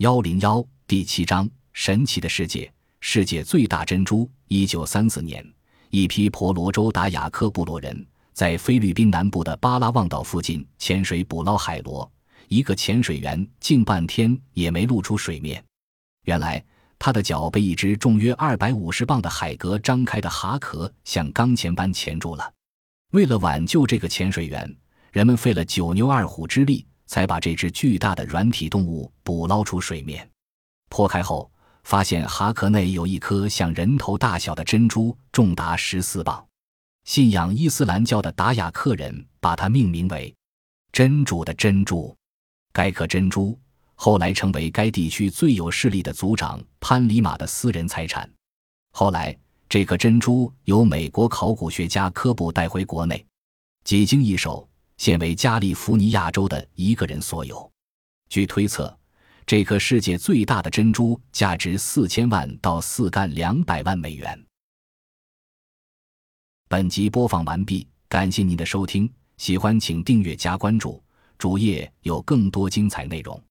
幺零幺第七章：神奇的世界，世界最大珍珠。一九三四年，一批婆罗洲达雅克部落人在菲律宾南部的巴拉望岛附近潜水捕捞海螺，一个潜水员近半天也没露出水面。原来，他的脚被一只重约二百五十磅的海蛤张开的蛤壳像钢钳般钳住了。为了挽救这个潜水员，人们费了九牛二虎之力。才把这只巨大的软体动物捕捞出水面，剖开后发现蛤壳内有一颗像人头大小的珍珠，重达十四磅。信仰伊斯兰教的达雅克人把它命名为“真主的珍珠”。该颗珍珠后来成为该地区最有势力的族长潘里马的私人财产。后来，这颗珍珠由美国考古学家科布带回国内，几经易手。现为加利福尼亚州的一个人所有。据推测，这颗世界最大的珍珠价值四千万到四干两百万美元。本集播放完毕，感谢您的收听，喜欢请订阅加关注，主页有更多精彩内容。